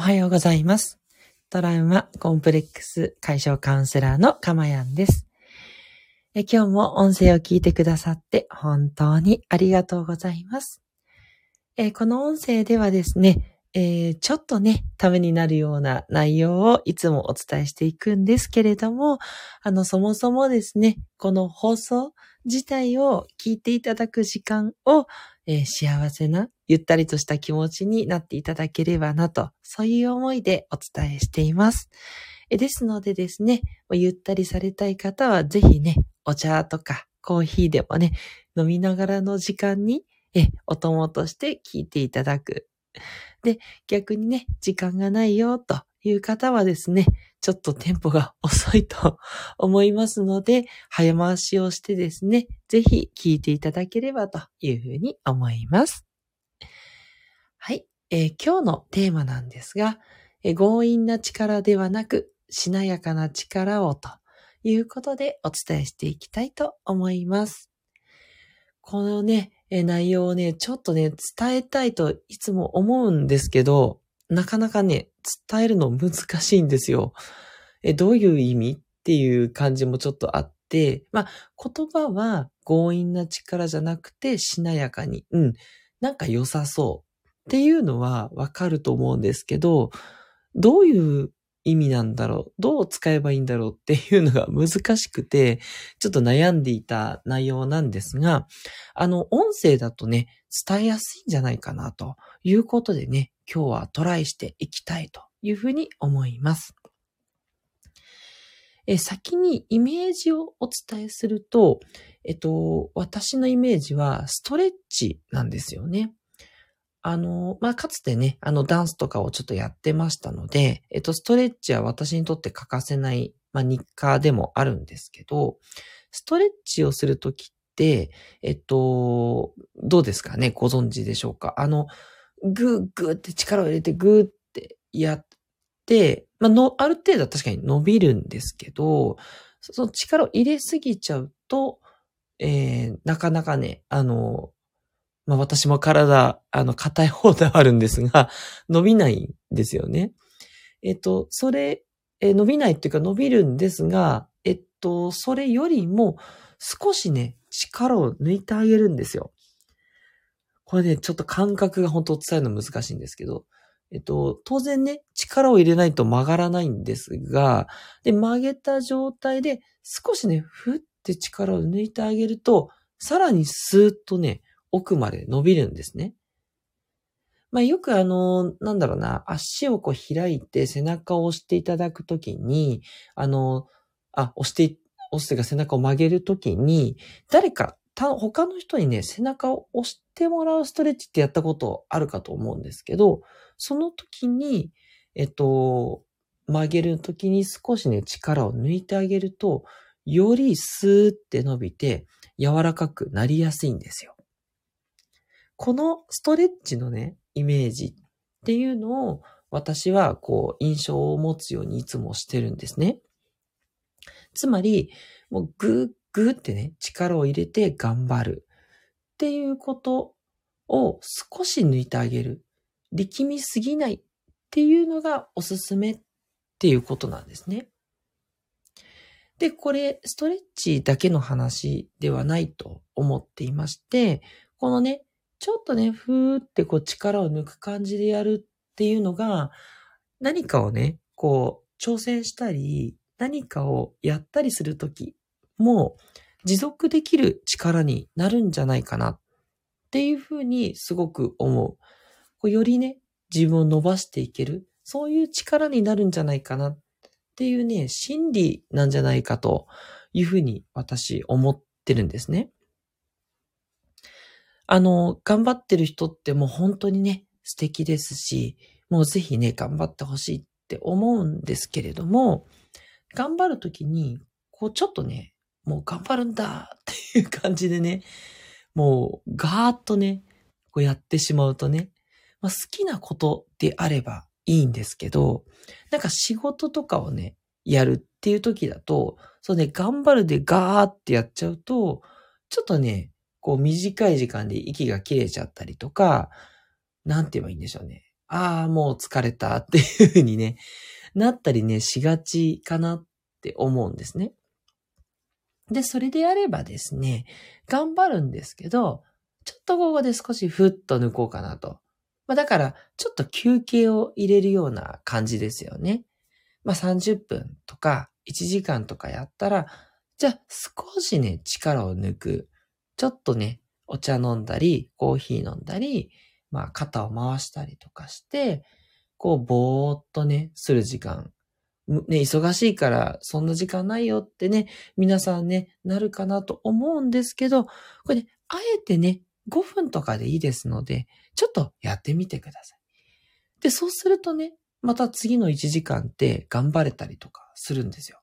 おはようございます。トラウマコンプレックス解消カウンセラーのかまやんです。え今日も音声を聞いてくださって本当にありがとうございます。えこの音声ではですね、えーちょっとね、ためになるような内容をいつもお伝えしていくんですけれども、あの、そもそもですね、この放送自体を聞いていただく時間を、えー幸せな、ゆったりとした気持ちになっていただければなと、そういう思いでお伝えしています。えですのでですね、ゆったりされたい方はぜひね、お茶とかコーヒーでもね、飲みながらの時間に、え、お供として聞いていただく。で、逆にね、時間がないよという方はですね、ちょっとテンポが遅いと 思いますので、早回しをしてですね、ぜひ聞いていただければというふうに思います。はい、えー今日のテーマなんですが、えー強引な力ではなく、しなやかな力をということでお伝えしていきたいと思います。このね、えー内容をね、ちょっとね、伝えたいといつも思うんですけど、なかなかね、伝えるの難しいんですよ。え、どういう意味っていう感じもちょっとあって、まあ、言葉は強引な力じゃなくてしなやかに、うん、なんか良さそうっていうのはわかると思うんですけど、どういう意味なんだろうどう使えばいいんだろうっていうのが難しくて、ちょっと悩んでいた内容なんですが、あの、音声だとね、伝えやすいんじゃないかなということでね、今日はトライしていきたいというふうに思います。え先にイメージをお伝えすると、えっと、私のイメージはストレッチなんですよね。あの、まあ、かつてね、あの、ダンスとかをちょっとやってましたので、えっと、ストレッチは私にとって欠かせない、まあ、日課でもあるんですけど、ストレッチをするときって、えっと、どうですかね？ご存知でしょうか？あの、ぐーぐーって力を入れてぐーってやって、まあ、の、ある程度は確かに伸びるんですけど、その力を入れすぎちゃうと、えー、なかなかね、あの、まあ、私も体、あの、硬い方ではあるんですが、伸びないんですよね。えっと、それ、えー伸びないっていうか伸びるんですが、えっと、それよりも少しね、力を抜いてあげるんですよ。これね、ちょっと感覚が本当伝えるの難しいんですけど、えっと、当然ね、力を入れないと曲がらないんですが、で、曲げた状態で少しね、ふって力を抜いてあげると、さらにスーッとね、奥まで伸びるんですね。まあ、よくあの、なんだろうな、足をこう開いて背中を押していただくときに、あの、あ、押して、押すというか背中を曲げるときに、誰か、他の人にね、背中を押しててもらうストレッチってやったことあるかと思うんですけど、その時に、えっと、曲げる時に少しね、力を抜いてあげると、よりスーって伸びて柔らかくなりやすいんですよ。このストレッチのね、イメージっていうのを私はこう印象を持つようにいつもしてるんですね。つまり、もうグーグーってね、力を入れて頑張るっていうことを少し抜いてあげる。力みすぎないっていうのがおすすめっていうことなんですね。で、これ、ストレッチだけの話ではないと思っていまして、このね、ちょっとね、ふーってこう力を抜く感じでやるっていうのが、何かをね、こう挑戦したり、何かをやったりするときも持続できる力になるんじゃないかなっていうふうにすごく思う。こうよりね、自分を伸ばしていける、そういう力になるんじゃないかなっていうね、心理なんじゃないかというふうに私思ってるんですね。あの、頑張ってる人ってもう本当にね、素敵ですし、もうぜひね、頑張ってほしいって思うんですけれども、頑張るときに、こうちょっとね、もう頑張るんだっていう感じでね、もうガーッとね、こうやってしまうとね、まあ、好きなことであればいいんですけど、なんか仕事とかをね、やるっていう時だと、そうね、頑張るでガーってやっちゃうと、ちょっとね、こう短い時間で息が切れちゃったりとか、なんて言えばいいんでしょうね。ああ、もう疲れたっていう風にね、なったりね、しがちかなって思うんですね。で、それであればですね、頑張るんですけど、ちょっとここで少しふっと抜こうかなと。まあだから、ちょっと休憩を入れるような感じですよね。まあ30分とか1時間とかやったら、じゃあ少しね、力を抜く。ちょっとね、お茶飲んだり、コーヒー飲んだり、まあ肩を回したりとかして、こうぼーっとね、する時間。ね、忙しいからそんな時間ないよってね、皆さんね、なるかなと思うんですけど、これね、あえてね、5分とかでいいですので、ちょっとやってみてください。で、そうするとね、また次の1時間って頑張れたりとかするんですよ。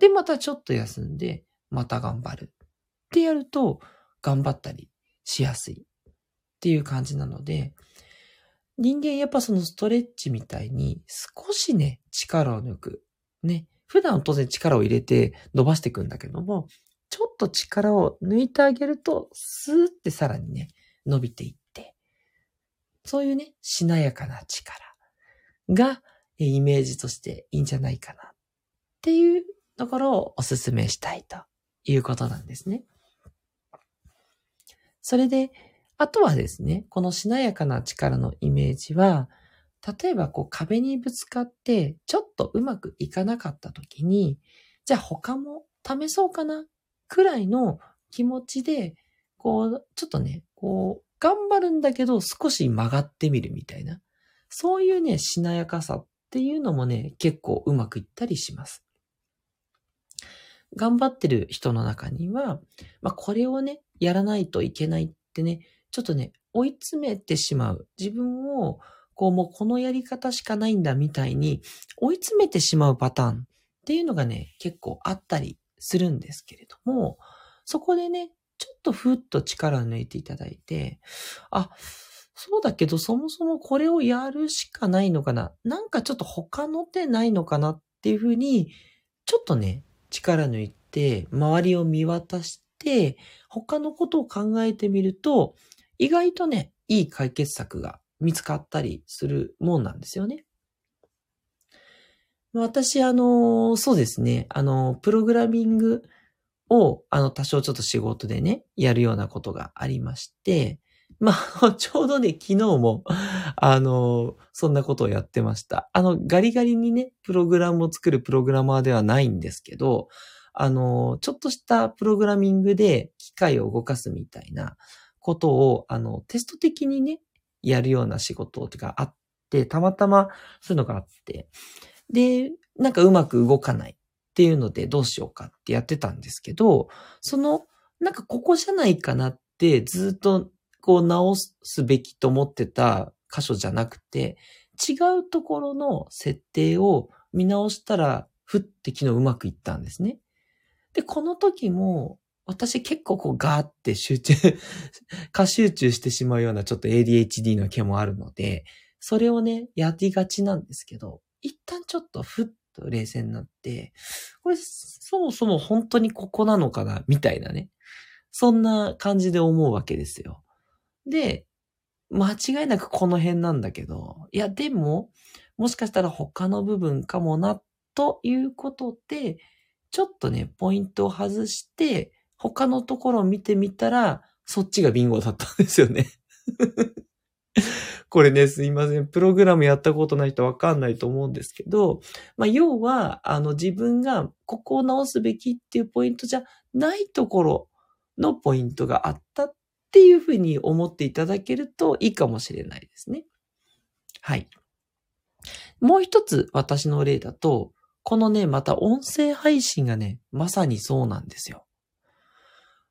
で、またちょっと休んで、また頑張る。ってやると、頑張ったりしやすいっていう感じなので、人間やっぱそのストレッチみたいに少しね、力を抜く。ね。普段当然力を入れて伸ばしていくんだけども、ちょっと力を抜いてあげると、スーってさらにね、伸びていって、そういうね、しなやかな力がイメージとしていいんじゃないかなっていうところをお勧めしたいということなんですね。それで、あとはですね、このしなやかな力のイメージは、例えばこう壁にぶつかってちょっとうまくいかなかった時に、じゃあ他も試そうかなくらいの気持ちで、こう、ちょっとね、こう、頑張るんだけど少し曲がってみるみたいな。そういうね、しなやかさっていうのもね、結構うまくいったりします。頑張ってる人の中には、まあ、これをね、やらないといけないってね、ちょっとね、追い詰めてしまう。自分を、こう、もうこのやり方しかないんだみたいに、追い詰めてしまうパターンっていうのがね、結構あったりするんですけれども、そこでね、ちょっとふっと力を抜いていただいて、あ、そうだけどそもそもこれをやるしかないのかななんかちょっと他の手ないのかなっていうふうに、ちょっとね、力抜いて、周りを見渡して、他のことを考えてみると、意外とね、いい解決策が見つかったりするもんなんですよね。私、あの、そうですね、あの、プログラミングを、あの、多少ちょっと仕事でね、やるようなことがありまして、まあ、ちょうどね、昨日も、あの、そんなことをやってました。あの、ガリガリにね、プログラムを作るプログラマーではないんですけど、あの、ちょっとしたプログラミングで機械を動かすみたいなことを、あの、テスト的にね、やるような仕事があって、たまたまそういうのがあって、で、なんかうまく動かないっていうのでどうしようかってやってたんですけど、その、なんかここじゃないかなってずっとこう直すべきと思ってた箇所じゃなくて、違うところの設定を見直したら、ふって昨日うまくいったんですね。で、この時も、私結構こうガーって集中 過集中してしまうようなちょっと ADHD の毛もあるので、それをね、やりがちなんですけど、一旦ちょっとふっと冷静になって、これそもそも本当にここなのかなみたいなね。そんな感じで思うわけですよ。で、間違いなくこの辺なんだけど、いやでも、もしかしたら他の部分かもな、ということで、ちょっとね、ポイントを外して、他のところを見てみたら、そっちがビンゴだったんですよね これね、すいません。プログラムやったことない人わかんないと思うんですけど、まあ、要は、あの、自分がここを直すべきっていうポイントじゃないところのポイントがあったっていうふうに思っていただけるといいかもしれないですね。はい。もう一つ私の例だと、このね、また音声配信がね、まさにそうなんですよ。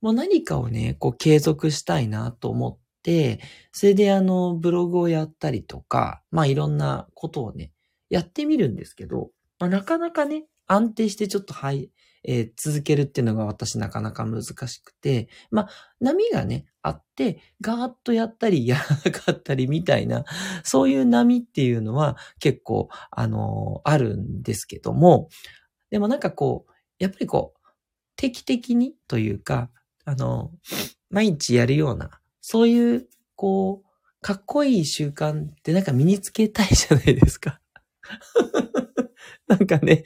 もう何かをね、こう継続したいなと思って、それであの、ブログをやったりとか、まあいろんなことをね、やってみるんですけど、まあ、なかなかね、安定してちょっとはい、えー、続けるっていうのが私なかなか難しくて、まあ、波がね、あって、ガーッとやったり、やらなかったりみたいな、そういう波っていうのは結構、あのー、あるんですけども、でもなんかこう、やっぱりこう、定期的にというか、あの、毎日やるようなそういう、こう、かっこいい習慣ってなんか身につけたいじゃないですか。なんかね、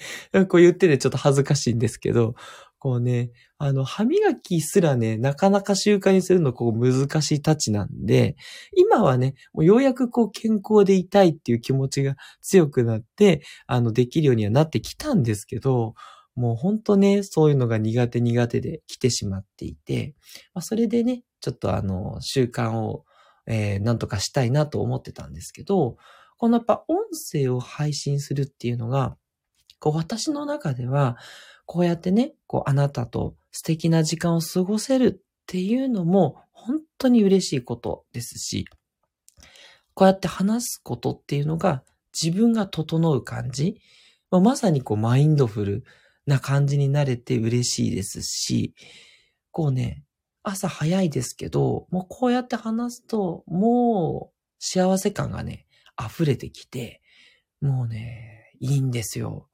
こう言っててちょっと恥ずかしいんですけど、こうね、あの、歯磨きすらね、なかなか習慣にするのこう難しいタッチなんで、今はね、もうようやくこう健康でいたいっていう気持ちが強くなって、あの、できるようにはなってきたんですけど、もうほんとね、そういうのが苦手苦手で来てしまっていて、まあ、それでね、ちょっとあの、習慣を、えー、なんとかしたいなと思ってたんですけど、このやっぱ音声を配信するっていうのが、こう私の中では、こうやってね、こうあなたと素敵な時間を過ごせるっていうのも本当に嬉しいことですし、こうやって話すことっていうのが自分が整う感じ、まあ、まさにこうマインドフルな感じになれて嬉しいですし、こうね、朝早いですけど、もうこうやって話すと、もう幸せ感がね、溢れてきて、もうね、いいんですよ。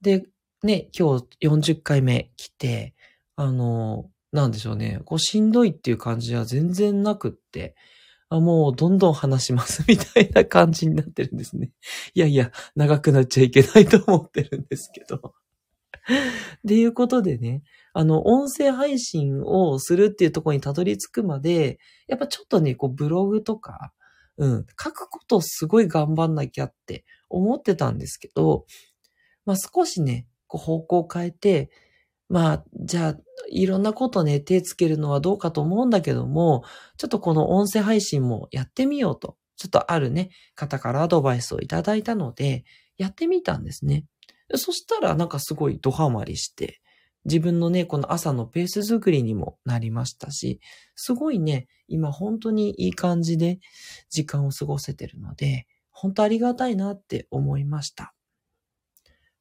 で、ね、今日40回目来て、あの、なんでしょうね、こうしんどいっていう感じは全然なくって、もうどんどん話します みたいな感じになってるんですね。いやいや、長くなっちゃいけないと思ってるんですけど。っていうことでね、あの、音声配信をするっていうところにたどり着くまで、やっぱちょっとね、こうブログとか、うん、書くことをすごい頑張んなきゃって思ってたんですけど、まあ少しね、こう方向を変えて、まあ、じゃあ、いろんなことね、手つけるのはどうかと思うんだけども、ちょっとこの音声配信もやってみようと、ちょっとあるね、方からアドバイスをいただいたので、やってみたんですね。そしたらなんかすごいドハマりして、自分のね、この朝のペース作りにもなりましたし、すごいね、今本当にいい感じで時間を過ごせてるので、本当ありがたいなって思いました。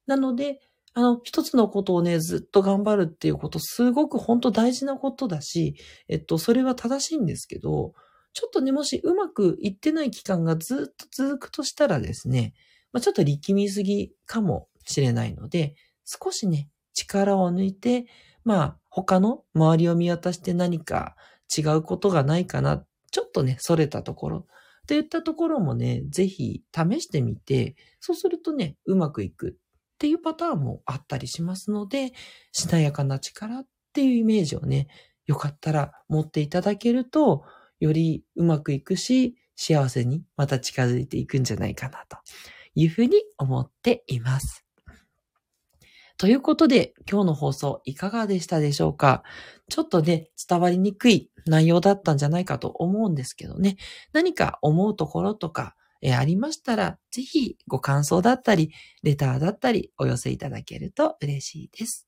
なので、あの、一つのことをね、ずっと頑張るっていうこと、すごく本当大事なことだし、えっと、それは正しいんですけど、ちょっとね、もしうまくいってない期間がずっと続くとしたらですね、まあ、ちょっと力みすぎかもしれないので、少しね、力を抜いて、まあ、他の周りを見渡して何か違うことがないかな、ちょっとね、それたところ、といったところもね、ぜひ試してみて、そうするとね、うまくいくっていうパターンもあったりしますので、しなやかな力っていうイメージをね、よかったら持っていただけると、よりうまくいくし、幸せにまた近づいていくんじゃないかなというふうに思っています。ということで、今日の放送いかがでしたでしょうか？ちょっとね、伝わりにくい内容だったんじゃないかと思うんですけどね、何か思うところとか、えありましたら、ぜひご感想だったり、レターだったりお寄せいただけると嬉しいです。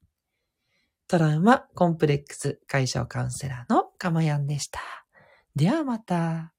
トラウマコンプレックス解消カウンセラーのかまやんでした。ではまた。